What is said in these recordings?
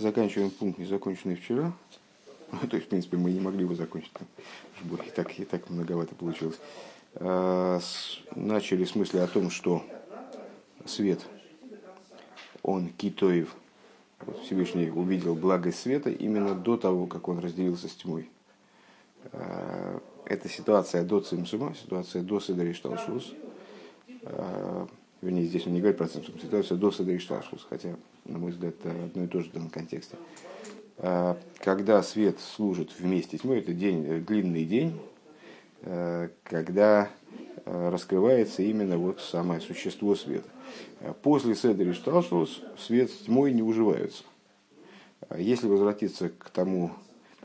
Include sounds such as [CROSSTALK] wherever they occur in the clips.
заканчиваем пункт, не законченный вчера. [LAUGHS] То есть, в принципе, мы не могли его закончить. И так, и так многовато получилось. А, начали с мысли о том, что свет, он китоев, Всевышний увидел благость света именно до того, как он разделился с тьмой. А, это ситуация до Цимсума, ситуация до Седри Шталшус. А, вернее, здесь он не говорит про Цимсум, ситуация до Седри Шталшус, хотя, на мой взгляд, это одно и то же в данном контексте. А, когда свет служит вместе с тьмой, это день, длинный день, когда раскрывается именно вот самое существо света. После Седри Шталшус свет с тьмой не уживаются. Если возвратиться к тому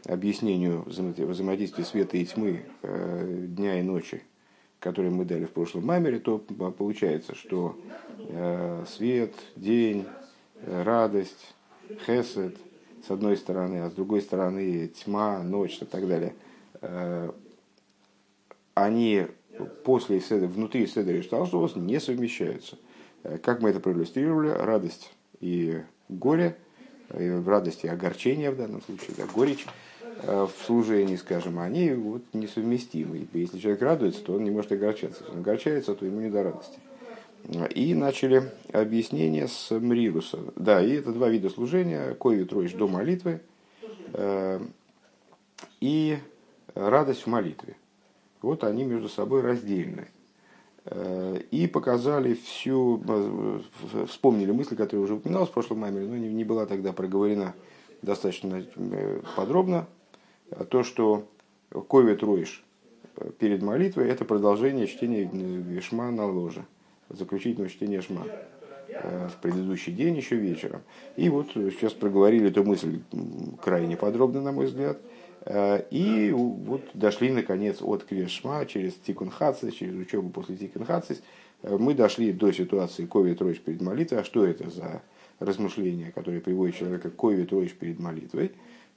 объяснению взаимодействия света и тьмы э, дня и ночи, которые мы дали в прошлом мамере, то получается, что э, свет, день, э, радость, хесед, с одной стороны, а с другой стороны тьма, ночь и так далее, они после седа, внутри седа и шталшус не совмещаются. Как мы это проиллюстрировали, радость и горе, в радости и огорчение в данном случае, да, горечь, Э, в служении, скажем, они вот несовместимы. Если человек радуется, то он не может огорчаться. Если он огорчается, то ему не до радости. И начали объяснение с Мрируса. Да, и это два вида служения. Кови троишь до молитвы э, и радость в молитве. Вот они между собой раздельны. Э, и показали всю, вспомнили мысли, которые уже упоминалась в прошлом маме, но не была тогда проговорена достаточно подробно то, что ковит роиш перед молитвой, это продолжение чтения Шма на ложе, заключительного чтения Шма э, в предыдущий день, еще вечером. И вот сейчас проговорили эту мысль крайне подробно, на мой взгляд. Э, и вот дошли, наконец, от Крешма через Тикун Хацис, через учебу после Тикун Хацис. Э, мы дошли до ситуации Кови Троиш перед молитвой. А что это за размышления, которые приводят человека к Кови Троиш перед молитвой?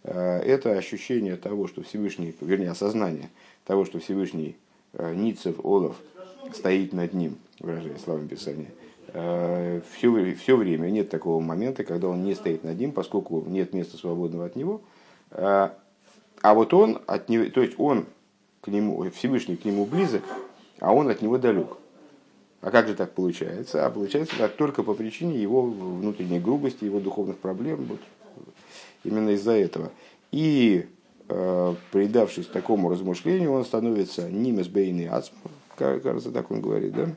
Э, это ощущение того, что Всевышний, вернее, осознание того, что Всевышний э, Ницев Олов стоит над ним, выражение словами Писания, все, все время нет такого момента, когда он не стоит над ним, поскольку нет места свободного от него. Э, а вот он от него, то есть он к нему, Всевышний к нему близок, а он от него далек. А как же так получается? А получается так только по причине его внутренней грубости, его духовных проблем. Вот, именно из-за этого. И э, предавшись такому размышлению, он становится нимес бейный ацм, кажется, так он говорит, да?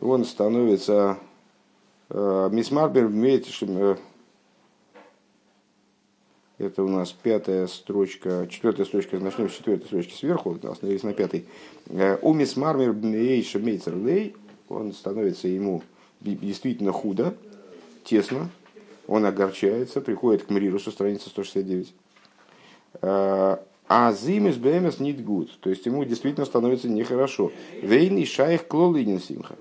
Он становится э, мисмарбер имеет, э, это у нас пятая строчка, четвертая строчка, начнем с четвертой строчки сверху, остановились на пятой. Э, у мисмарбер мейцер лей, он становится ему действительно худо, тесно, он огорчается, приходит к Мрирусу, страница 169. А, зимис бэмес нит гуд, то есть ему действительно становится нехорошо. Вейный шайх клолынин симха.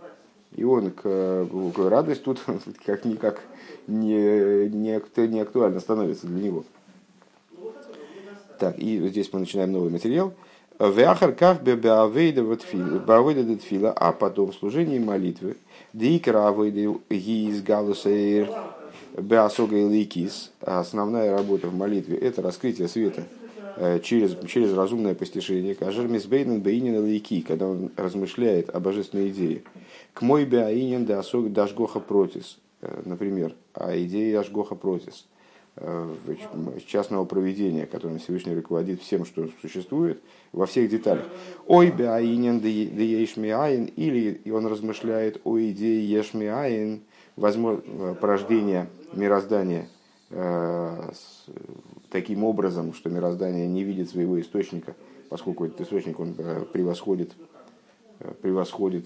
И он к, к радость тут [LAUGHS] как никак не, не, не актуально становится для него. Так, и здесь мы начинаем новый материал. Вяхар ках беавейда фила, а потом в служении молитвы. Дикра авейда гиз галусейр Беасога и Лейкис, основная работа в молитве, это раскрытие света через, через разумное постижение. Кажер Мисбейнен Бейнин Лейки, когда он размышляет о божественной идее. К мой Беаинен Беасога Дашгоха Протис, э, например, о идее Ашгоха Протис, э, частного проведения, которым Всевышний руководит всем, что существует, во всех деталях. Ой, беаинен де ешмиаин, или он размышляет о идее ешмиаин, возможно, порождения мироздание э, таким образом, что мироздание не видит своего источника, поскольку этот источник он э, превосходит, э, превосходит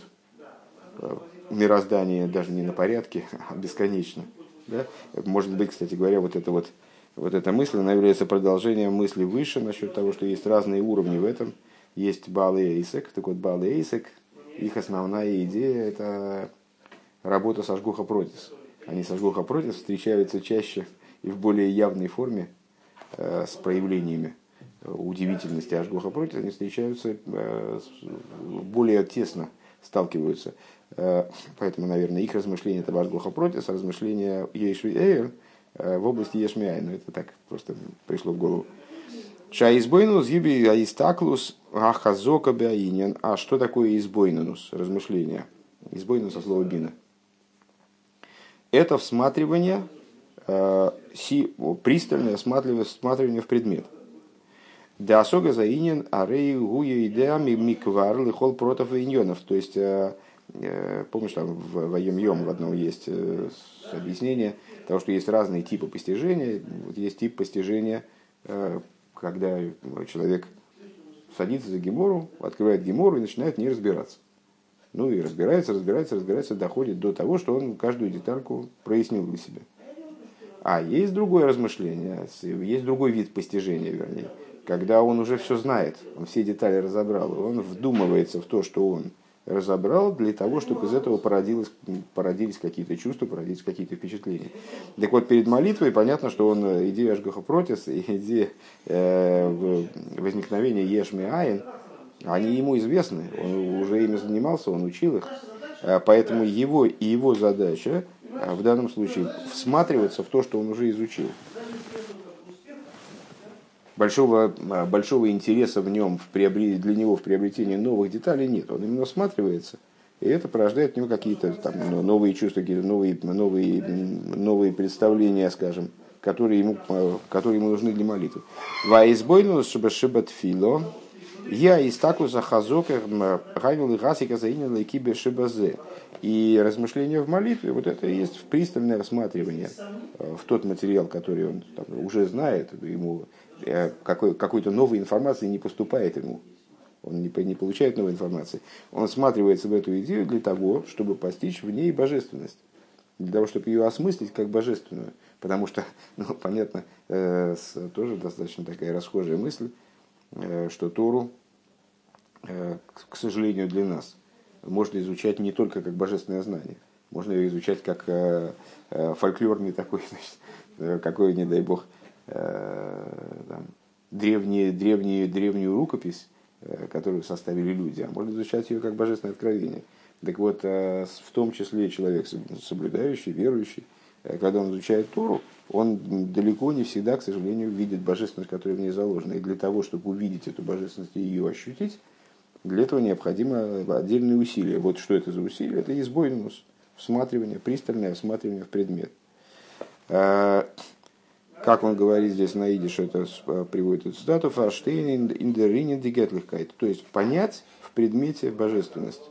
мироздание даже не на порядке, [LAUGHS] а бесконечно. Да? Может быть, кстати говоря, вот эта вот, вот эта мысль, она является продолжением мысли выше насчет того, что есть разные уровни в этом. Есть Бал и Эйсек. Так вот, Бал и Эйсек, их основная идея – это работа со Шгуха Протис они со Жгоха против встречаются чаще и в более явной форме э, с проявлениями удивительности Ашгоха против, они встречаются э, более тесно сталкиваются. Э, поэтому, наверное, их размышления это Ашгоха против, размышления Ейшви Эйр в области Ешмиай. Но это так просто пришло в голову. Шаизбойнус гиби аистаклус ахазока бяинен. А что такое избойнус? Размышление. Избойнус со слова бина. Это всматривание, э, си, пристальное всматривание в предмет. Да особо заинен арей гуя идеами миквар лихол против иньонов. То есть, э, э, помнишь, там в Воем Йом в одном есть объяснение того, что есть разные типы постижения. Вот есть тип постижения когда человек садится за гемору, открывает гемору и начинает не разбираться. Ну и разбирается, разбирается, разбирается, доходит до того, что он каждую детальку прояснил для себя. А есть другое размышление, есть другой вид постижения, вернее, когда он уже все знает, он все детали разобрал, он вдумывается в то, что он разобрал для того, чтобы из этого породилось, породились какие-то чувства, породились какие-то впечатления. Так вот, перед молитвой понятно, что он э, идея Ашгаха Протис и идея э, возникновения Ешми Айн, они ему известны, он уже ими занимался, он учил их. Э, поэтому его и его задача в данном случае всматриваться в то, что он уже изучил большого, а, большого интереса в нем, в приобрет, для него в приобретении новых деталей нет. Он именно осматривается, и это порождает в нем какие-то там, новые чувства, какие-то новые, новые, новые представления, скажем, которые ему, а, которые ему нужны для молитвы. Ваизбойнус шибат фило, я из такуса хазока гавил и гасика заинила и кибе шибазе. И размышление в молитве, вот это и есть пристальное рассматривание а, в тот материал, который он там, уже знает, ему Э, какой, какой-то новой информации не поступает ему. Он не, не получает новой информации. Он осматривается в эту идею для того, чтобы постичь в ней божественность. Для того, чтобы ее осмыслить как божественную. Потому что, [LAUGHS] ну, понятно, э, с, тоже достаточно такая расхожая мысль, э, что Тору, э, к сожалению, для нас, можно изучать не только как божественное знание. Можно ее изучать как э, э, фольклорный такой, [LAUGHS] значит, э, какой, не дай бог, Э, там, древние, древние, древнюю рукопись, э, которую составили люди, а можно изучать ее как божественное откровение. Так вот, э, в том числе человек соблюдающий, верующий, когда он изучает Тору, он далеко не всегда, к сожалению, видит божественность, которая в ней заложена. И для того, чтобы увидеть эту божественность и ее ощутить, для этого необходимо отдельные усилия. Вот что это за усилия? Это избойнус, всматривание, пристальное всматривание в предмет как он говорит здесь на идиш, это э, приводит эту цитату, «Фаштейн индеринен дигетлихкайт», то есть понять в предмете божественность,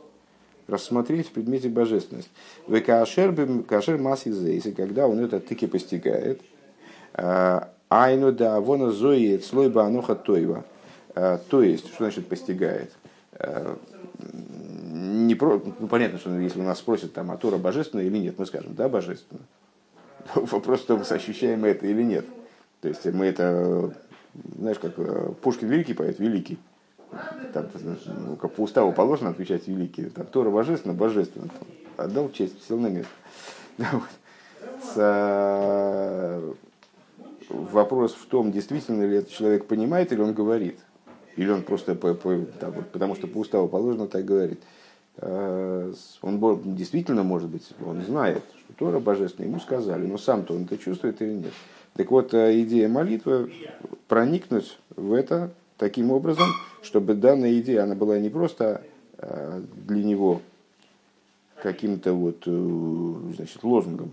рассмотреть в предмете божественность. В кашер масси зейси, когда он это таки постигает, э, айну да вона зоиет слой бануха тойва, э, то есть, что значит постигает? Не про, ну, понятно, что если у нас спросят, там, а Тора божественная или нет, мы скажем, да, божественная. [LAUGHS] Вопрос в том, ощущаем мы это или нет. То есть мы это, знаешь, как э, Пушкин великий поэт, великий. Там, ну, как по уставу положено отвечать великий. Там, Тора божественно, божественно. Там, отдал честь, сел на место. С, э, вопрос в том, действительно ли этот человек понимает или он говорит. Или он просто, по, по, там, потому что по уставу положено так говорит. Э, он действительно, может быть, он знает, что Тора божественная, ему сказали, но сам-то он это чувствует или нет. Так вот, э, идея молитвы проникнуть в это таким образом, чтобы данная идея, она была не просто э, для него каким-то вот, значит, лозунгом,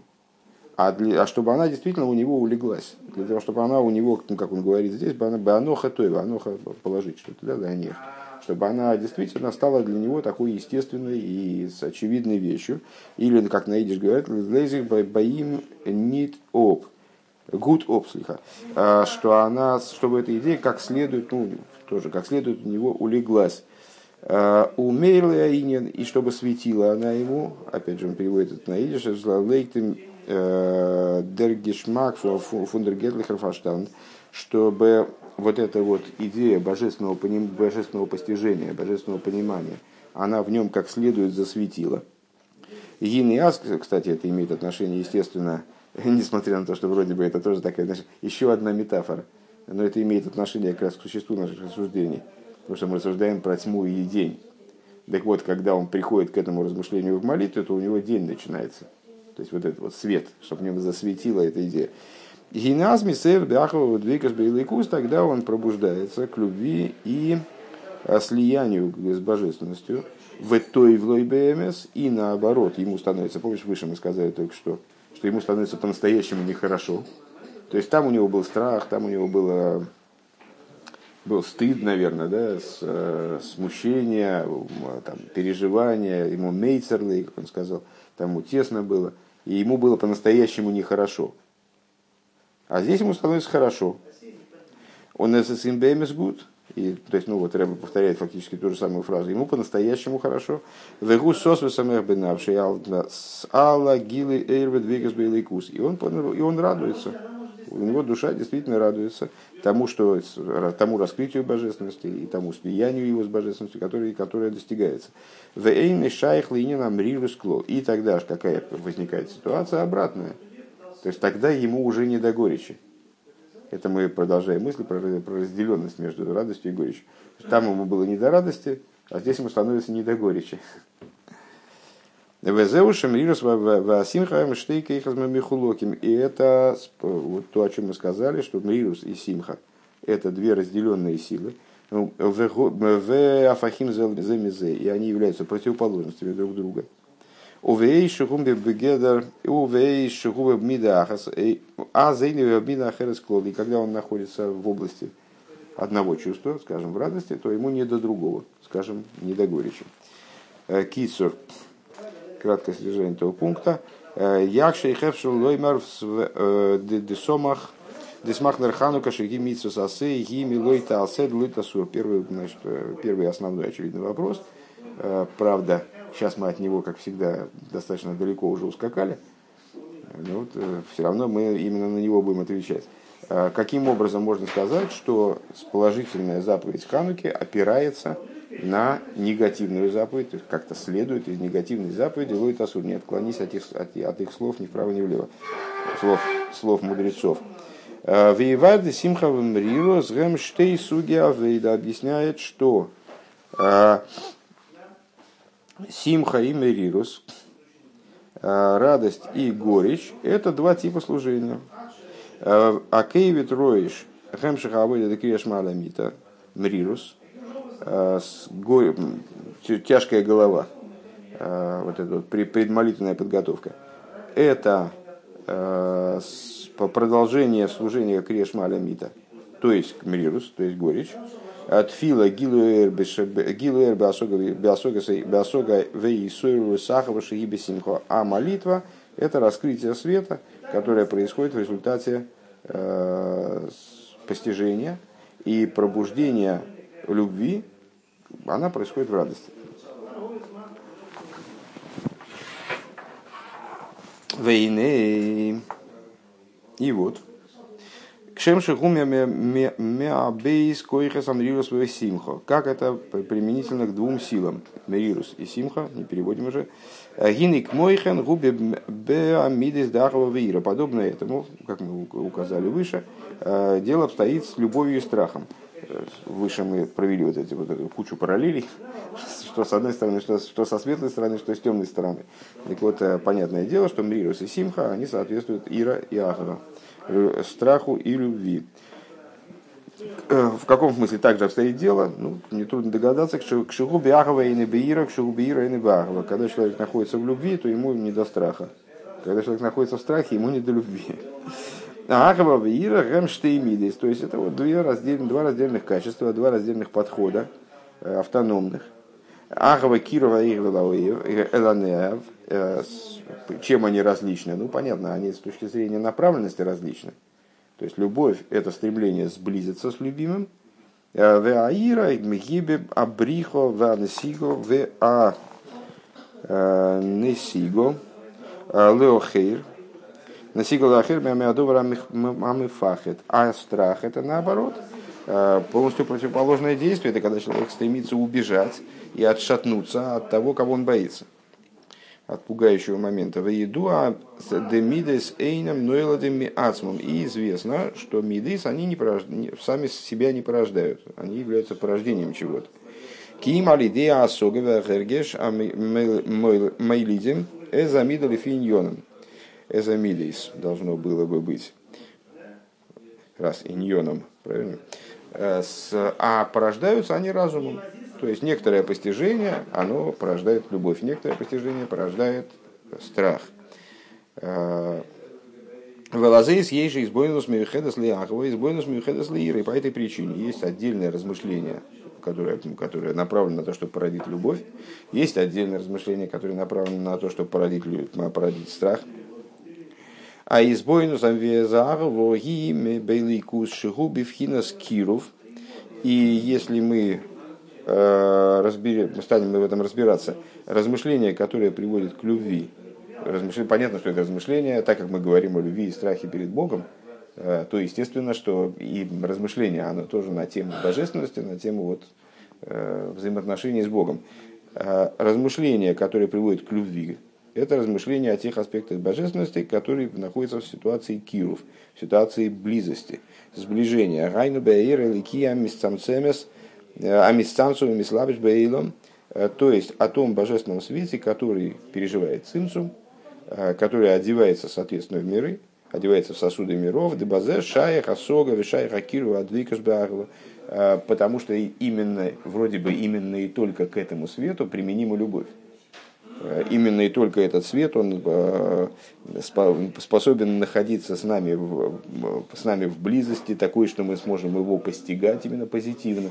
а, для, а чтобы она действительно у него улеглась. Для того, чтобы она у него, ну, как он говорит здесь, бы она бы аноха тойва, аноха положить что-то, да, да, нет чтобы она действительно стала для него такой естественной и с очевидной вещью. Или, как на идиш говорят, лезих боим нит об, гуд обслиха, а, что она, чтобы эта идея как следует, ну, тоже как следует у него улеглась. А, Умерла инин, и чтобы светила она ему, опять же он переводит это на идиш, лейктем э, дергешмак фундергетлихер фаштанд, чтобы вот эта вот идея божественного, поним, божественного постижения, божественного понимания, она в нем как следует засветила. Гин и Ас, кстати, это имеет отношение, естественно, [LAUGHS] несмотря на то, что вроде бы это тоже такая, знаешь, еще одна метафора, но это имеет отношение как раз к существу наших рассуждений, потому что мы рассуждаем про тьму и день. Так вот, когда он приходит к этому размышлению в молитве, то у него день начинается. То есть вот этот вот свет, чтобы в нем засветила эта идея. Гиназ мисер бяхова двигас бейликус, тогда он пробуждается к любви и э, слиянию с божественностью в той в и наоборот ему становится, помнишь, выше мы сказали только что, что ему становится по-настоящему нехорошо. То есть там у него был страх, там у него было был стыд, наверное, да, с, э, смущение, там, переживания, ему мейцерлы, как он сказал, там ему тесно было, и ему было по-настоящему нехорошо. А здесь ему становится хорошо. Он in bemes gut, и, то есть, ну вот Рэба повторяет фактически ту же самую фразу. Ему по-настоящему хорошо. Вегу сос бенавший алла гилы эйрвед вегас бейликус. И он, и он радуется у него душа действительно радуется тому, что, тому раскрытию божественности и тому слиянию его с божественностью, которое, которое достигается. Шайх. И тогда же какая возникает ситуация обратная. То есть тогда ему уже не до горечи. Это мы продолжаем мысли про, про разделенность между радостью и горечью. Там ему было не до радости, а здесь ему становится не до горечи. И это вот то, о чем мы сказали, что мирус и симха – это две разделенные силы. Земизе, и они являются противоположностями друг друга. Увей шухумбе бегедер, увей шухумбе бмидахас, а зейли бмидахерес И когда он находится в области одного чувства, скажем, в радости, то ему не до другого, скажем, не до горечи. Кицур краткое содержание этого пункта. Э, Якша и хевшел лоймар в десомах десмах нерхану кашиги митсус асе ги милой таалсед луйтасур. Первый, значит, э, первый основной очевидный вопрос. Э, правда, сейчас мы от него, как всегда, достаточно далеко уже ускакали. Но вот, все равно мы именно на него будем отвечать. Каким образом можно сказать, что положительная заповедь Хануки опирается на негативную заповедь, то есть как-то следует из негативной заповеди Лоит Асур, не отклонись от их, от, от их слов ни вправо, ни влево, слов, слов мудрецов. Э, Вейварды Симхавым Риро с Гемштей Суги Авейда объясняет, что э, Симха и Мерирус, э, радость и горечь, это два типа служения. Акейвит Роиш, Хемшиха Авейда Декриеш Маламита, Мрирус – Э, тяжкая голова, э, вот эта вот предмолитвенная подготовка, это продолжение служения Крешма Алямита, то есть Кмрирус, то есть горечь, от фила гилуэр биосога вейсуэру сахава шииби симхо. А молитва – это раскрытие света, которое происходит в результате постижения и пробуждения любви, она происходит в радости. Вейны. И вот. Кшем шихумя меабейс койхас амрирус симха. Как это применительно к двум силам. Мерирус и симха, не переводим уже. Гиник мойхен губе беамидис дахова вира. Подобно этому, как мы указали выше, э, дело обстоит с любовью и страхом выше мы провели вот, эти, вот кучу параллелей, [LAUGHS] что с одной стороны, что, что со светлой стороны, что с темной стороны. Так вот, э, понятное дело, что Мрирус и Симха, они соответствуют Ира и Ахара, страху и любви. Э, в каком смысле также обстоит дело? Ну, нетрудно догадаться, к Шигуби Ахава и Небеира, к Шигуби Ира и Небеахава. Когда человек находится в любви, то ему не до страха. Когда человек находится в страхе, ему не до любви. Агава Вира Гемштеймидис. То есть это вот две раздельных, два раздельных качества, два раздельных подхода э, автономных. Агава Кирова и Эланеав. Э, чем они различны? Ну, понятно, они с точки зрения направленности различны. То есть любовь – это стремление сблизиться с любимым. Э, Веаира, Мегибе, Абрихо, Веанесиго, Веа Несиго, Леохейр – Насигал мамифахет. А страх это наоборот. Э, полностью противоположное действие. Это когда человек стремится убежать и отшатнуться от того, кого он боится. От пугающего момента. В еду а демидес эйном ноэладеми ацмом. И известно, что мидис они не порож... сами себя не порождают. Они являются порождением чего-то. Ким алидея асогава хергеш мейлидим эзамидали финьоном эзамидейс должно было бы быть. Раз иньоном, правильно? Э, а порождаются они разумом. То есть некоторое постижение, оно порождает любовь, некоторое постижение порождает страх. Э, Велазейс ей же избойнус мюхедас лиахова, избойнус мюхедас лиира. И по этой причине есть отдельное размышление, которое, которое направлено на то, чтобы породить любовь. Есть отдельное размышление, которое направлено на то, чтобы породить, породить страх. А избойнус амвезагово гиме бейликус шигуби вхинас киров. И если мы э, станем мы в этом разбираться, размышление, которое приводит к любви, размышление, понятно, что это размышление, так как мы говорим о любви и страхе перед Богом, э, то естественно, что и размышление, оно тоже на тему божественности, на тему вот, э, взаимоотношений с Богом. Размышление, которое приводит к любви, это размышление о тех аспектах божественности, которые находятся в ситуации киров, в ситуации близости, сближения. Райну беир ликия мисцамцемес амисцамцу мислабиш бейлом, то есть о том божественном свете, который переживает цинцум, Э, который одевается, соответственно, в миры, одевается в сосуды миров, дебазе, шаях, асога, вишаях, акиру, адвикаш, беагла, э, потому что именно, вроде бы именно и только к этому свету применима любовь. Э, именно и только этот свет, он способен находиться с нами, с нами в близости, такой, что мы сможем его постигать именно позитивно.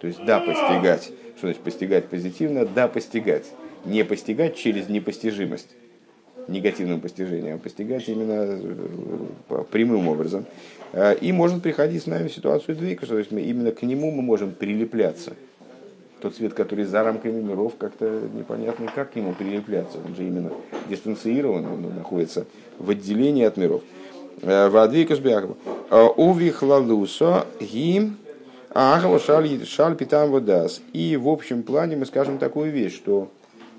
То есть, да, постигать. Что значит постигать позитивно? Да, постигать. Не постигать через непостижимость негативным постижением, а постигать именно э, прямым образом. Э, и может приходить с нами в ситуацию двойка, то есть мы, именно к нему мы можем прилепляться. Тот свет, который за рамками миров, как-то непонятно, как к нему прилепляться. Он же именно дистанцирован, он находится в отделении от миров. Э, Вадвикас Бякова. Увих лалусо гим агава шаль питам водас. И в общем плане мы скажем такую вещь, что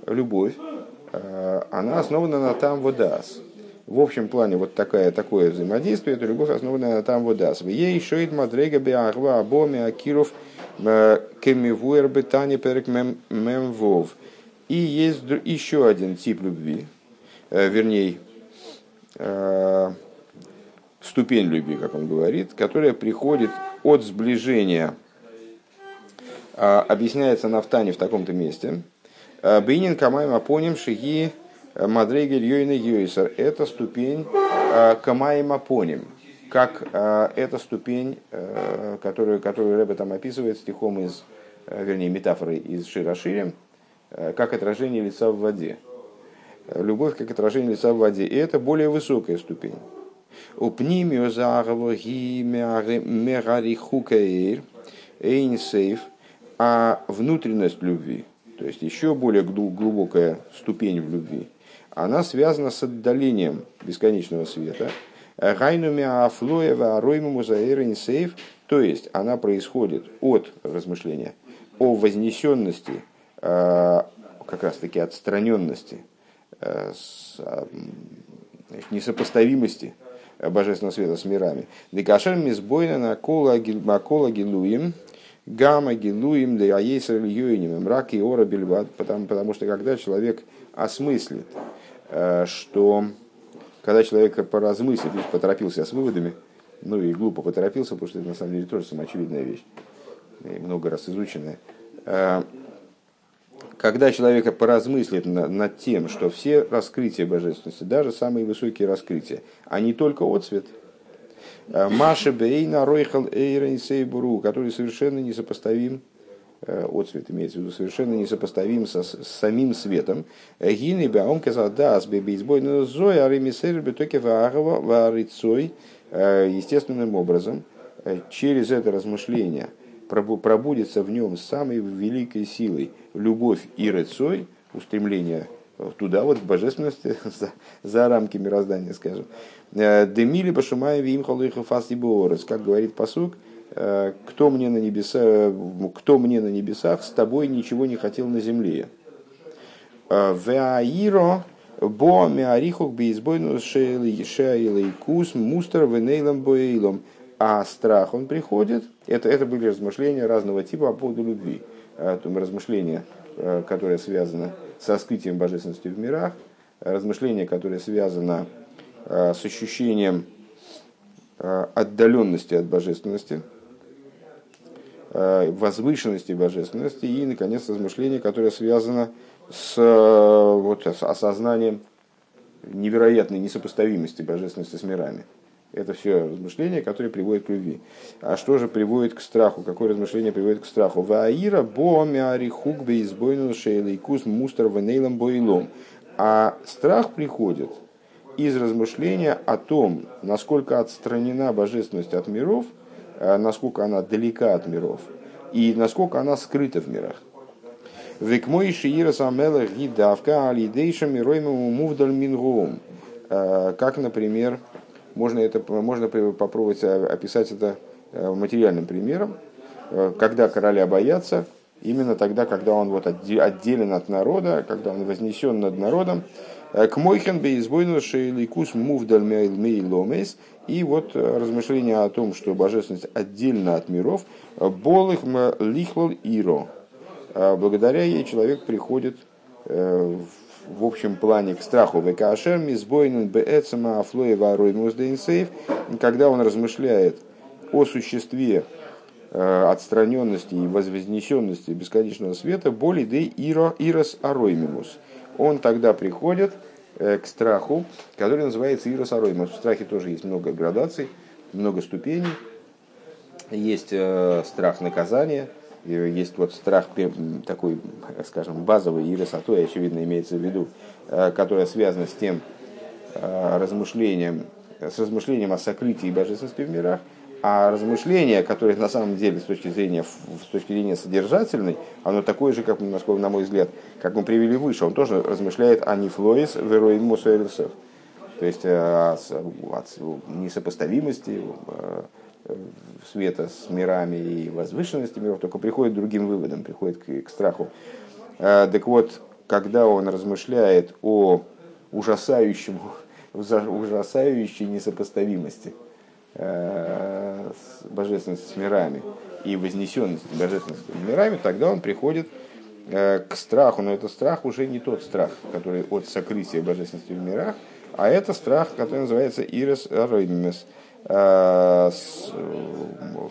любовь, Э, она основана на там водас. В общем плане вот такая, такое взаимодействие, это любовь основана на там водас. Ей шоит мадрега биагва абоми акиров э, кемивуэр бетани перек мемвов. И есть еще один тип любви, э, вернее, ступень любви, как он говорит, которая приходит от сближения, объясняется на втане в таком-то месте – Э, Бейнин Камаем Апоним Шиги э, Мадрейгель Йойна Йойсер. Это ступень Камаем Апоним. Как эта ступень, которую, которую Рэбе там описывает стихом из, вернее, метафорой из Широшири, как отражение лица в воде. Любовь как отражение лица в воде. И это более высокая ступень. Упнимио загово ги мегарихукаир эйнсейф, а внутренность любви – то есть еще более глубокая ступень в любви, она связана с отдалением бесконечного света. Гайнуми афлоева аройму сейф, то есть она происходит от размышления о вознесенности, э, как раз таки отстраненности, э, несопоставимости божественного света с мирами. Декашер мизбойна на кола гилуим, Гамма гилуим да аейсер юиним, мрак и ора бельбат, потому, потому что когда человек осмыслит, э, что когда человек поразмыслит, то есть поторопился с выводами, ну и глупо поторопился, потому что это на самом деле тоже самоочевидная вещь, и много раз изученная. Когда человек поразмыслит над тем, что все раскрытия божественности, даже самые высокие раскрытия, они только отцвет – Э, Маша Бейна Ройхал Эйрен Сейбуру, который совершенно несопоставим, э, отцвет имеется в виду, совершенно несопоставим со, с самим светом. Э, Гины Баум Казадас Бебейсбой Зоя Аремисер Бетоке Варицой естественным образом через это размышление пробудется в нем самой великой силой любовь и рыцой, устремление туда, вот в божественности, [LAUGHS] за, за рамки мироздания, скажем. Э, Демили башумай вим холыха фас как говорит посук, э, кто мне на небеса, кто мне на небесах, с тобой ничего не хотел на земле. Э, Веаиро бо меарихук бейсбойну шейлейкус мустер венейлом боейлом. А страх, он приходит, это, это были размышления разного типа по поводу любви. Размышления, которое связано с раскрытием божественности в мирах, размышление, которое связано с ощущением отдаленности от божественности, возвышенности божественности и, наконец, размышление, которое связано с вот, с осознанием невероятной несопоставимости божественности с мирами. Это все размышления, которые приводят к любви. А что же приводит к страху? Какое размышление приводит к страху? Ваира боамиари хугбе избойнул шейлейкус мустер венейлом бойлом. А страх приходит из размышления о том, насколько отстранена божественность от миров, э, насколько она далека от миров, и насколько она скрыта в мирах. Век мой шиира самела гидавка алидейша мироимому мувдаль мингоум. Э, как, например, можно, это, можно попробовать описать это э, материальным примером, э, когда короля боятся, именно тогда, когда он вот отделен от народа, когда он вознесен над народом, к Мойхен бейзбойну шейликус мувдаль мейломес, и вот размышление о том, что божественность отдельно от миров, болых лихлал иро, а благодаря ей человек приходит э, в общем плане к страху. Векашер мизбойнен беэцема афлоева роймуздейнсейф, когда он размышляет о существе э, отстраненности и возвознесенности бесконечного света, боли де иро ирос ароймимус. Он тогда приходит э, к страху, который называется ирос ароймимус. В страхе тоже есть много градаций, много ступеней. Есть страх наказания – есть вот страх такой, скажем, базовый и высотой, очевидно, имеется в виду, э, которая связана с тем э, размышлением, с размышлением о сокрытии божественности в мирах, а размышление, которое на самом деле с точки зрения, с точки зрения содержательной, оно такое же, как, насколько, на мой взгляд, как мы привели выше, он тоже размышляет о нефлоис вероин мусуэрисов, то есть э, о, о несопоставимости, света с мирами и возвышенности миров, только приходит к другим выводам, приходит к, к страху. А, так вот, когда он размышляет о ужасающем, ужасающей несопоставимости э, божественности с мирами и вознесенности божественности с мирами, тогда он приходит э, к страху, но это страх уже не тот страх, который от сокрытия божественности в мирах, а это страх, который называется ирес Э,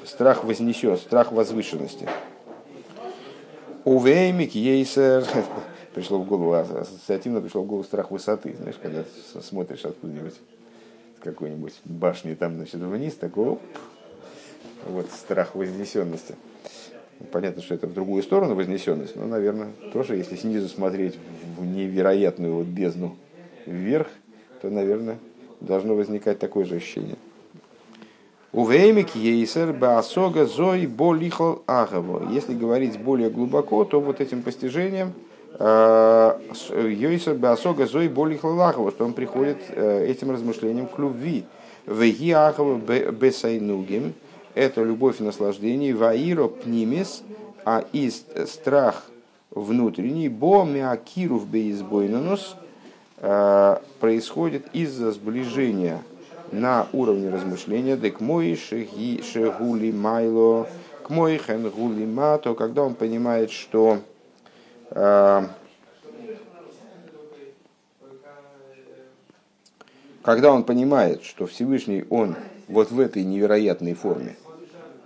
страх вознесен, страх возвышенности. Увеймик ейсер, [LAUGHS] пришло в голову, ассоциативно пришло в голову страх высоты, знаешь, когда смотришь откуда-нибудь какой-нибудь башни там, значит, вниз, такой, вот страх вознесенности. Понятно, что это в другую сторону вознесенность, но, наверное, тоже, если снизу смотреть в невероятную вот бездну вверх, то, наверное, должно возникать такое же ощущение. Увеймик ейсер баасога зой болихол агаво. Если говорить более глубоко, то вот этим постижением э, ейсер баасога зой болихол агаво, что он приходит э, этим размышлением к любви. Веги агаво бесайнугим. Это любовь и наслаждение. Ваиро пнимис, а из страх внутренний, бо миакиров беизбойнанус, э, происходит из-за сближения на уровне размышления, дек мой шегули майло, к мой хен гули мато, когда он понимает, что э, когда он понимает, что Всевышний, он вот в этой невероятной форме,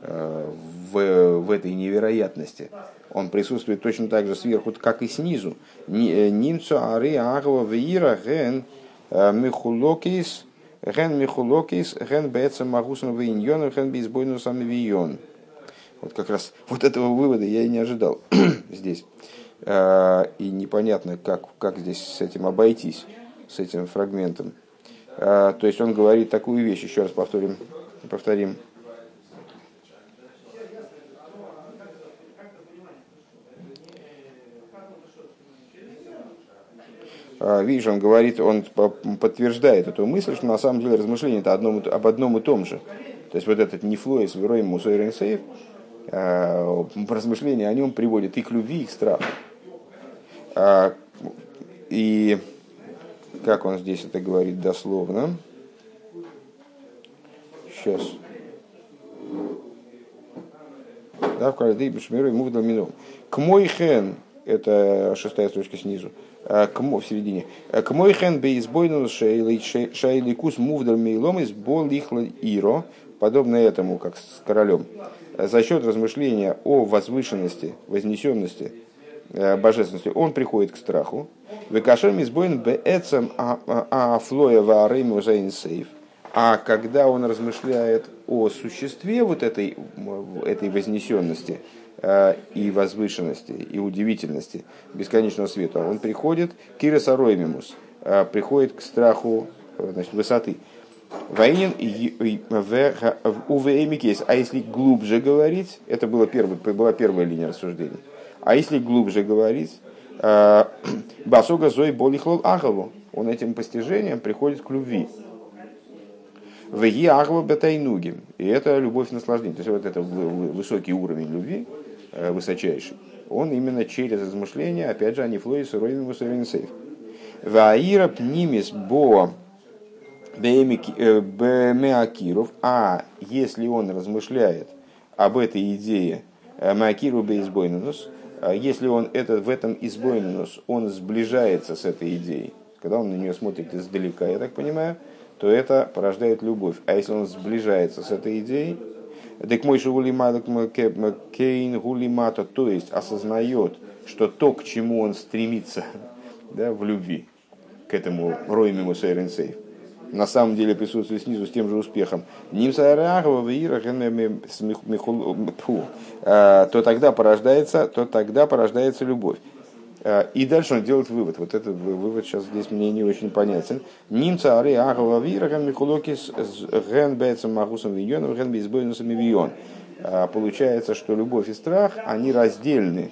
э, в, в этой невероятности, он присутствует точно так же сверху, как и снизу. Э, Нимцу ари агва вира ген э, михулокис Ген Михулокис, ген Бецам Магусом Виньон, ген Бейсбойну Вийон. Вот как раз вот этого вывода я и не ожидал [CLEARS THROAT] здесь. А, и непонятно, как, как здесь с этим обойтись, с этим фрагментом. А, то есть он говорит такую вещь, еще раз повторим, повторим. Видишь, он говорит, он подтверждает эту мысль, что на самом деле размышление это одном, об одном и том же. То есть вот этот нефлоис вероим мусойрен сейф, а, размышление о нем приводит и к любви, и к страху. А, и как он здесь это говорит дословно? Сейчас. Да, в каждой бешмиру ему К мой хен, это шестая строчка снизу, в середине. К мой хен бейсбойну шейликус мувдер мейлом из болихла иро, подобно этому, как с королем, за счет размышления о возвышенности, вознесенности, божественности, он приходит к страху. Векашер мизбоин беэцем афлоя ваарейму сейф. А когда он размышляет о существе вот этой, этой вознесенности, Э, и возвышенности, и удивительности бесконечного света, он приходит к иросароимимус, э, приходит к страху э, значит, высоты. Войнин увемикес. А если глубже говорить, это была первая, была первая линия рассуждений. А если глубже говорить, [CLEARS THROAT] басога зой болихлол ахову, он этим постижением приходит к любви. В Агва Бетайнугим. И это любовь наслаждение. То есть вот это высокий уровень любви, Э, высочайший, он именно через размышления, опять же, они флоис роин мусоринсейф. Ваира пнимис бо э, бемеакиров, а если он размышляет об этой идее э, Маакиру бейсбойнус, если он это, в этом избойнус, он сближается с этой идеей, когда он на нее смотрит издалека, я так понимаю, то это порождает любовь. А если он сближается с этой идеей, Дек мой кейн гулимата, то есть осознает, что то, к чему он стремится [LAUGHS] да, в любви, к этому роймему сейренсейф, на самом деле присутствует снизу с тем же успехом, а, то тогда порождается, то тогда порождается любовь. Э, и дальше он делает вывод. Вот этот вывод сейчас здесь мне не очень понятен. Немца ари агава вираган михулокис ген бецам магусом виньоном ген бейсбойнусом вион. Э, получается, что любовь и страх, они раздельны.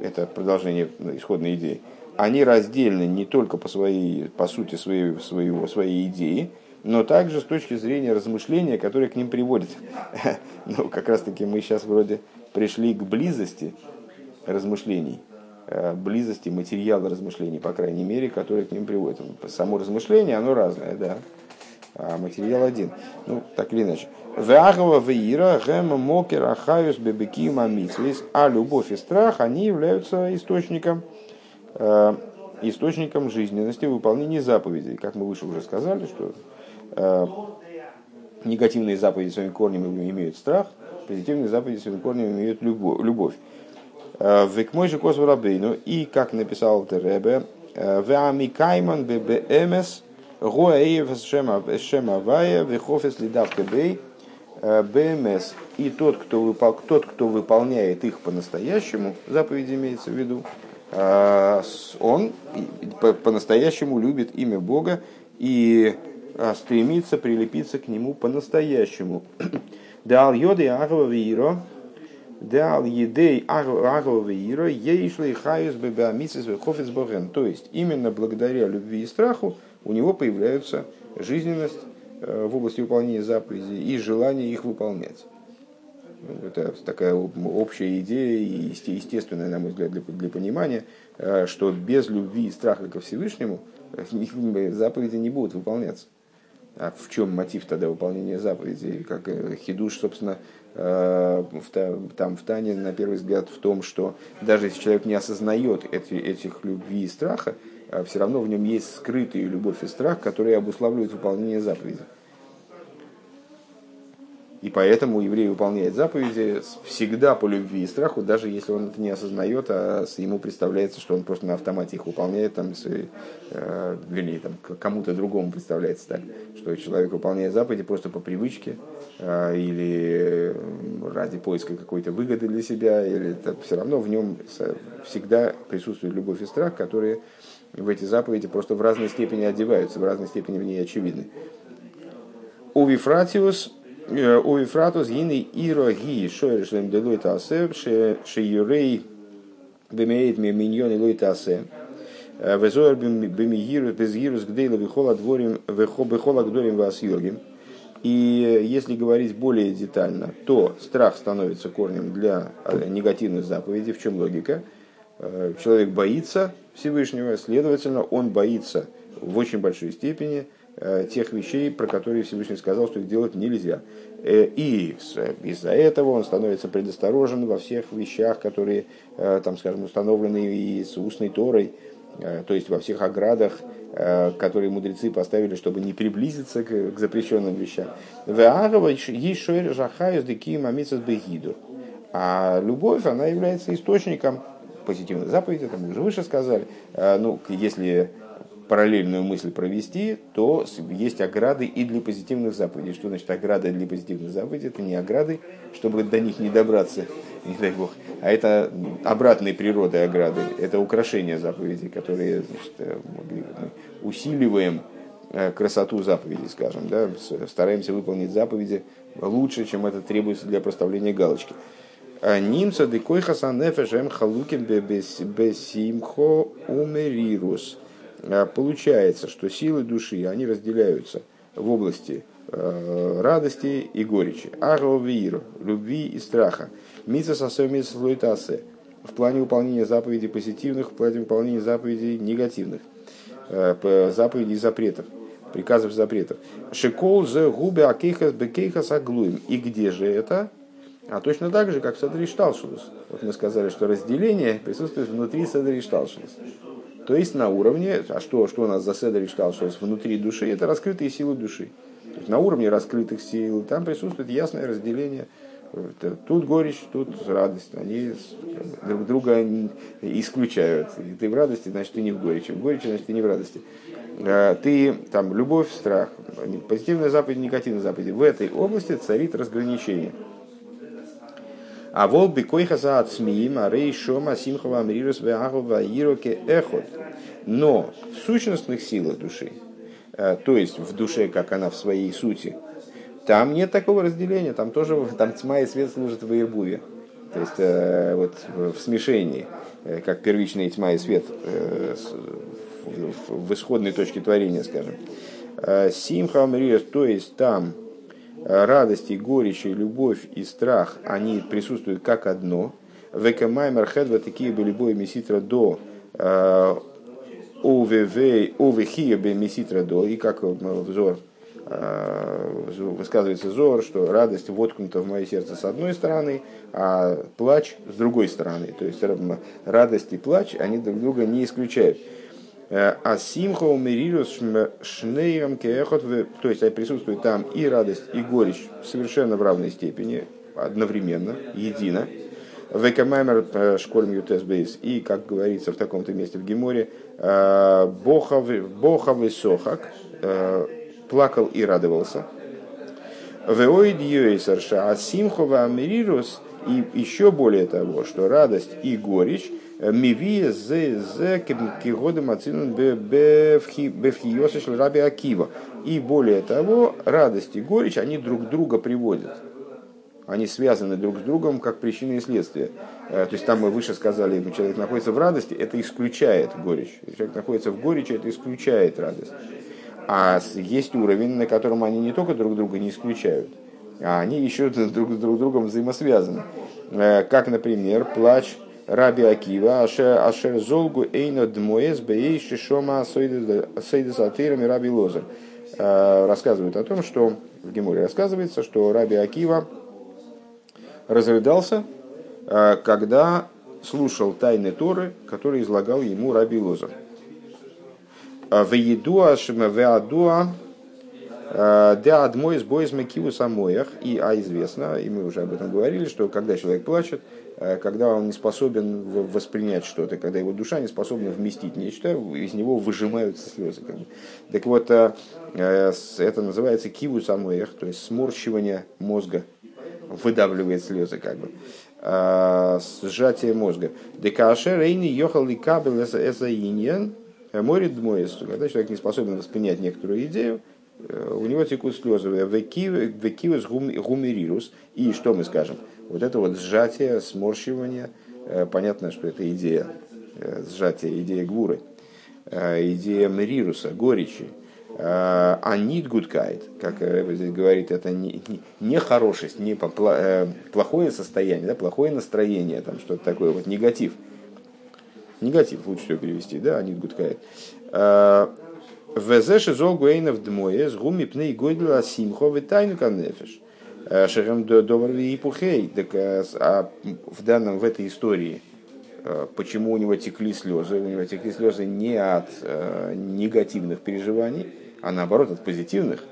Это продолжение исходной идеи. Они раздельны не только по, своей, по сути своей, своего, своей идеи, но также с точки зрения размышления, которое к ним приводит. [LAUGHS] Ну, как раз таки мы сейчас вроде пришли к близости размышлений близости материала размышлений, по крайней мере, которые к ним приводят. Само размышление, оно разное, да, а материал один. Ну, так или иначе. Веагова веира мокер ахаюс бебеки мамитсвис. А любовь и страх, они являются источником, э, источником жизненности выполнения заповедей. Как мы выше уже сказали, что э, негативные заповеди своим корнем имеют страх, позитивные заповеди своим корнем имеют любовь. Век мой же косу рабейну, и как написал Теребе, Веами кайман бебе эмес, гоаев шема вая, вехофес лидавка бей, БМС. И тот кто, тот, кто выполняет их по-настоящему, заповеди имеется в виду, он по-настоящему любит имя Бога и стремится прилепиться к нему по-настоящему. [CLEARS THROAT] Дал йоды агва виро, Дал едей аговеира ейшли хаюс бебеамисис вехофиц боген. То есть именно благодаря любви и страху у него появляется жизненность э, в области выполнения заповедей и желание их выполнять. Это такая общая идея и естественная, на мой взгляд, для, для понимания, э, что без любви и страха ко Всевышнему э, [LAUGHS] заповеди не будут выполняться. А в чем мотив тогда выполнения заповедей? Как Хидуш, собственно, Э, там в Тане, на первый взгляд, в том, что даже если человек не осознает эти, этих любви и страха, э, все равно в нем есть скрытые любовь и страх, которые обуславливают выполнение заповедей. И поэтому еврей выполняет заповеди всегда по любви и страху, даже если он это не осознает, а ему представляется, что он просто на автомате их выполняет, там, э, вернее, там, кому-то другому представляется так, что человек выполняет заповеди просто по привычке э, или ради поиска какой-то выгоды для себя, или это, все равно в нем всегда присутствует любовь и страх, которые в эти заповеди просто в разной степени одеваются, в разной степени в ней очевидны. У Вифратиус Э, у Ефратус гины иро ги шоеришлем делой тасе, ше юрей бемеет ми миньон илой тасе. Э, Везоер бемигирус безгирус гдейла вихола дворим вихола гдорим вас йогим. И если говорить более детально, то страх становится корнем для э, негативных заповедей. В чем логика? Человек боится Всевышнего, следовательно, он боится в очень большой степени – Э, тех вещей, про которые Всевышний сказал, что их делать нельзя. Э, и из-за этого он становится предосторожен во всех вещах, которые, э, там, скажем, установлены и с устной Торой, то есть во всех оградах, которые мудрецы поставили, чтобы не приблизиться к, к запрещенным вещам. А любовь, она является источником позитивной заповеди, мы уже выше сказали. Ну, если параллельную мысль провести, то есть ограды и для позитивных заповедей. Что значит ограды для позитивных заповедей? Это не ограды, чтобы до них не добраться, [LAUGHS] не дай бог, а это обратной природы ограды. Это украшение заповедей, которые значит, э, усиливаем э, красоту заповедей, скажем, да, стараемся выполнить заповеди лучше, чем это требуется для проставления галочки. А Нимца декойха санефешем халукин бесимхо умерирус. А, получается, что силы души, они разделяются в области э, радости и горечи. Агровир, любви и страха. Мица сосомис луитасе. В плане выполнения заповедей позитивных, в плане выполнения заповедей негативных. Э, заповедей запретов. Приказов запретов. Шикол зе губе акейхас бекейхас аглуем. И где же это? А точно так же, как в Садри Шталшулус. Вот мы сказали, что разделение присутствует внутри Садри Шталшулус. То есть на уровне, а что, что у нас за Седер читал, что внутри души, это раскрытые силы души. То есть на уровне раскрытых сил там присутствует ясное разделение. Тут горечь, тут радость. Они друг друга исключают. И ты в радости, значит, ты не в горечи. В горечи, значит, ты не в радости. А, ты там любовь, страх, позитивная заповедь, негативная заповедь. В этой области царит разграничение. А вол бекойха за ацмиим, а рей шома симхова амрирус веагова ироке эхот. Но в сущностных силах души, э, то есть в душе, как она в своей сути, там нет такого разделения, там тоже [LAUGHS] там тьма и свет служат в Ирбуве. То есть э, вот в смешении, э, как первичная тьма и свет в исходной точке творения, скажем. Симха то есть там радость и горечь, и любовь и страх, они присутствуют как одно. Векамаймер хедва такие были бои меситра до э, овехия бе меситра до. И как взор э, высказывается зор, что радость воткнута в мое сердце с одной стороны, а плач с другой стороны. То есть радость и плач, они друг друга не исключают. А симха умерирус шнейрам кеохот, то есть присутствует там и радость, и горечь совершенно в равной степени, одновременно, едино. Векамаймер э, школьм ютесбейс. И, как говорится в таком-то месте в Геморе, э, Боховый сохак э, плакал и радовался. Веоид юэйсарша, а симхова америрус, и еще более того, что радость и горечь Мивия зе зе кигоды мацинун бевхиосыш раби Акива. И более того, радость и горечь, они друг друга приводят. Они связаны друг с другом как причины и следствия. Э, то есть там мы выше сказали, человек находится в радости, это исключает горечь. Человек находится в горечи, это исключает радость. А есть уровень, на котором они не только друг друга не исключают, а они еще [LAUGHS] друг с друг другом взаимосвязаны. Э, как, например, плач Раби Акива, Ашер Золгу Эйно Дмоес Бей Шишома Сейдес Атырами Раби Лозер. Э, рассказывает о том, что в Геморе рассказывается, что Раби Акива разрыдался, э, когда слушал тайны Торы, которые излагал ему Раби Лозер. В Едуа Веадуа да адмой с боем макиву самоях, и а известно, и мы уже об этом говорили, что когда человек плачет, Э, когда он не способен воспринять что-то, когда его душа не способна вместить нечто, из него выжимаются слезы. Как бы. Так вот, э, э, это называется киву самоях, то есть сморщивание мозга, выдавливает слезы как бы. Сжатие мозга. Декаше рейни ехал ли кабель эсаиньян, морит дмоис. Когда человек не способен воспринять некоторую идею, у него текут слезы. Векивес гумерирус. И что мы скажем? Вот это вот сжатие, сморщивание, э, понятно, что это идея э, сжатия, идея гвуры, э, идея мрируса, горечи. А нит гудкайт, как здесь говорит, это не, не, не не плохое состояние, да, плохое настроение, там что-то такое, вот негатив. Негатив лучше всего перевести, да, нит гудкайт. Везеши зол гуэйнов дмое гуми пней гойдла симхо витайну канефеш. Шерем Довар и Пухей. Так, а в данном, в этой истории почему у него текли слезы. У него текли слезы не от негативных переживаний, а наоборот от позитивных.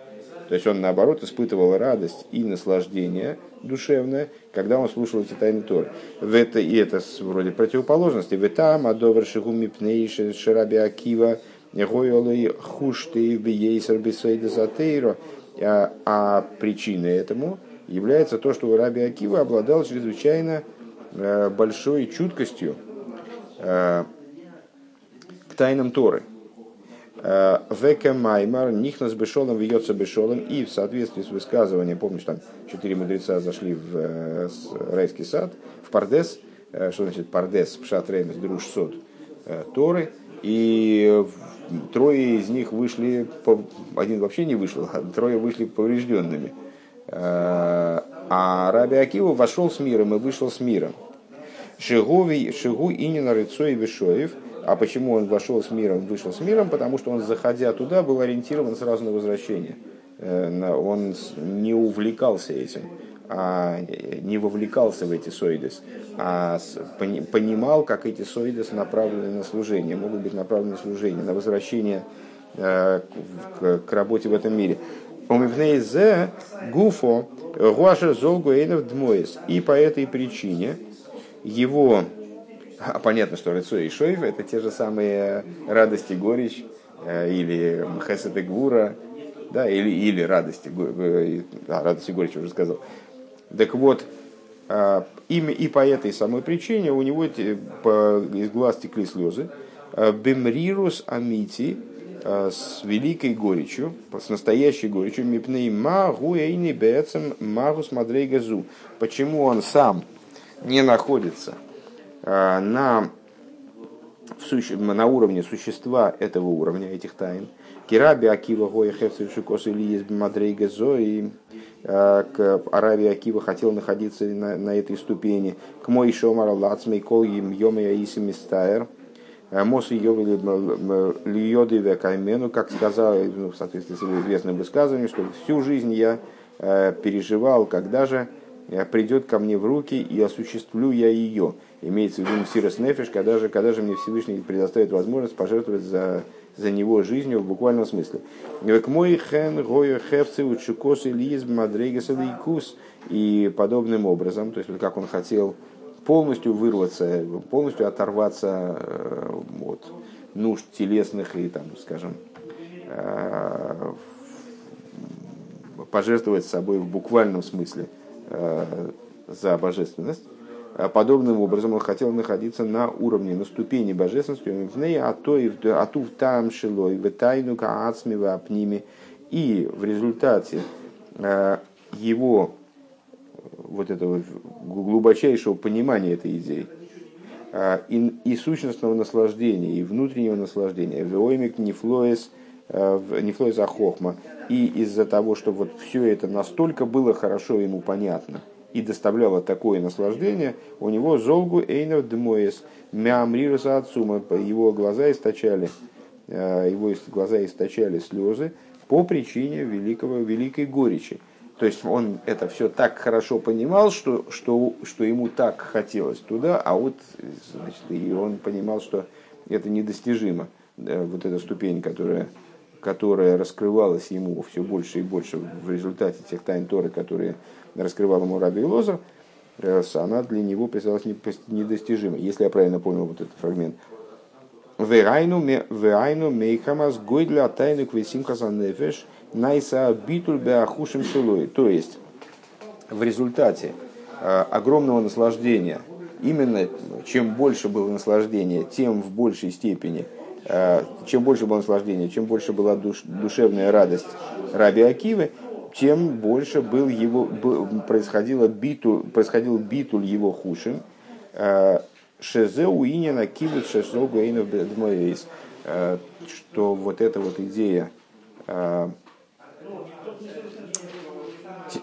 То есть он наоборот испытывал радость и наслаждение душевное, когда он слушал эти тайны Торы. В это, и это вроде противоположности. В там адовер шигуми пнейши шираби акива гойолы хушты бейсер бисейда затейро. А, а причиной этому является то, что Раби Акива обладал чрезвычайно э, большой чуткостью э, к тайнам Торы. Э, Века Маймар, Нихнас Бешолом, Вьется Бешолом, и в соответствии с высказыванием, помнишь, там четыре мудреца зашли в райский сад, в Пардес, что значит Пардес, Пшат Реймес, Друж Сод, Торы, и трое из них вышли, один вообще не вышел, а трое вышли поврежденными. А Раби Акива вошел с миром и вышел с миром. Шигу Инина Рыцой Вишоев. А почему он вошел с миром, вышел с миром? Потому что он, заходя туда, был ориентирован сразу на возвращение. Э, он не увлекался этим, а не вовлекался в эти соидес, а понимал, как эти соидес направлены на служение, могут быть направлены на служение, на возвращение э, к работе в этом мире. Омивнейзе гуфо гуаша золгуэйнов дмоис. И по этой причине его... А понятно, что Рыцой и Шойв это те же самые радости горечь, э, или Хесед и Гвура, да, или, или радости, а, радости горечь уже сказал. Так вот, а, имя и по этой самой причине у него из глаз текли слезы. «Э, Бемрирус амити Э, с великой горечью, с настоящей горечью, мипней магу эйни бецем магу смотрей газу. Почему он сам не находится э, на, в суще, на уровне существа этого уровня, этих тайн. Кираби Акива Гоя Хефцевшикос или есть Мадрей Газо, и э, Араби Акива хотел находиться на, на этой ступени. К мой Шомара Лацмей Кол Йом Йом Яисим Мистайр – Э, Мос Льоды Векаймену, как сказал, ну, в соответствии с известным высказыванием, что всю жизнь я э, переживал, когда же э, придет ко мне в руки и осуществлю я ее. Имеется в виду Сирос Нефиш, когда же, когда же мне Всевышний предоставит возможность пожертвовать за, за него жизнью в буквальном смысле. Мой хен, гою хевцы, учукос, лиз, мадрегес, и подобным образом, то есть вот как он хотел полностью вырваться, полностью оторваться э, от нужд телесных и, там, скажем, э, пожертвовать собой в буквальном смысле э, за божественность. А подобным образом он хотел находиться на уровне, на ступени божественности, а то и а ту в там шилой, в тайну каацми в апними. И в результате его вот этого глубочайшего понимания этой идеи а, и, и сущностного наслаждения, и внутреннего наслаждения. Веоймик нефлоес, а, нефлоес ахохма. И из-за того, что вот все это настолько было хорошо ему понятно и доставляло такое наслаждение, у него золгу эйнов дмоес, мямрируса отцума, его глаза источали, а, его глаза источали слезы по причине великого, великой горечи. То есть он это все так хорошо понимал, что, что, что ему так хотелось туда, а вот значит, и он понимал, что это недостижимо. Вот эта ступень, которая, которая раскрывалась ему все больше и больше в результате тех тайн Торы, которые раскрывал ему Раби Лозер, э, она для него представлялась недостижимой. Если я правильно понял вот этот фрагмент. דהיינו מחמת גודל התענוג ושמחת הנפש – נעשה ביטול בהחושים שלו. То есть, в результате э, огромного наслаждения, именно чем больше было наслаждения, тем в большей степени, э, чем больше было наслаждения, чем больше была душ, душевная радость Раби Акивы, тем больше был его, происходило битуль, происходил битуль его хушим, э, шезе уинина кивут шешо гуэйнов что вот эта вот идея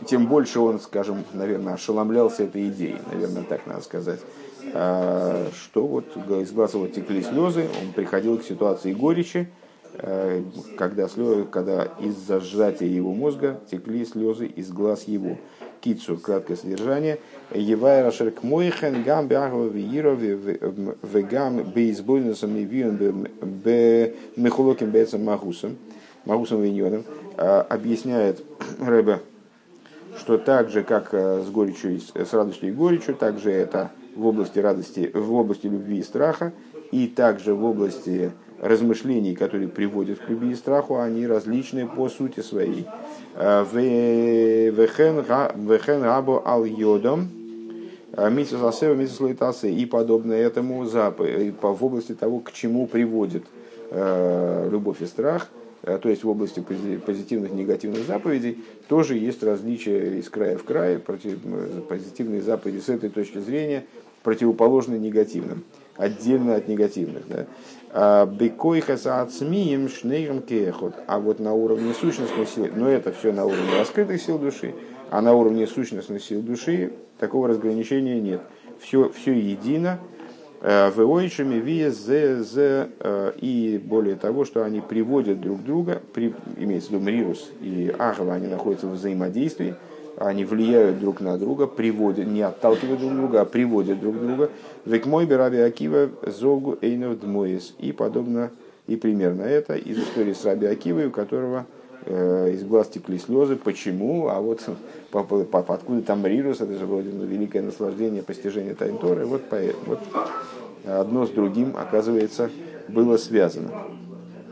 тем больше он, скажем, наверное, ошеломлялся этой идеей, наверное, так надо сказать, а, что вот из глаз его текли слезы, он приходил к ситуации горечи, а, когда, слезы, когда из-за сжатия его мозга текли слезы из глаз его. кицу, краткое содержание. Евай рашер к мойхен гам бягва вииров вегам бейсбойнусом и вион мехулоким бейцем магусом, магусом виньоном, объясняет [CLEARS THROAT] Рэбе, что так же, как с горечью, с радостью и горечью, также это в области радости, в области любви и страха, и также в области размышлений, которые приводят к любви и страху, они различны по сути своей. Э, Вехен рабо ал йодом, э, и подобное этому в области того, к чему приводит э, любовь и страх, то есть в области позитивных и негативных заповедей, тоже есть различия из края в край. Позитивные заповеди с этой точки зрения противоположны негативным отдельно от негативных. Да? А, Бекойхаса ацмием шнейром кехот. А вот на уровне сущностных сил, но это все на уровне раскрытых сил души, а на уровне сущностных сил души такого разграничения нет. Все, все едино, а, Веойшами виес зе а, и более того, что они приводят друг друга, при, имеется в виду Мрирус и Ахава, они находятся в взаимодействии, они влияют друг на друга, приводят, не отталкивают друг друга, а приводят друг друга. Век мой Раби Акива зогу эйнов дмоис. И подобно, и примерно это из истории с Раби Акивой, у которого э, из глаз текли слезы. Почему? А вот по, по, откуда там Рирус, это же вроде ну, великое наслаждение постижения Тайнторы. Вот, по, вот одно с другим, оказывается, было связано.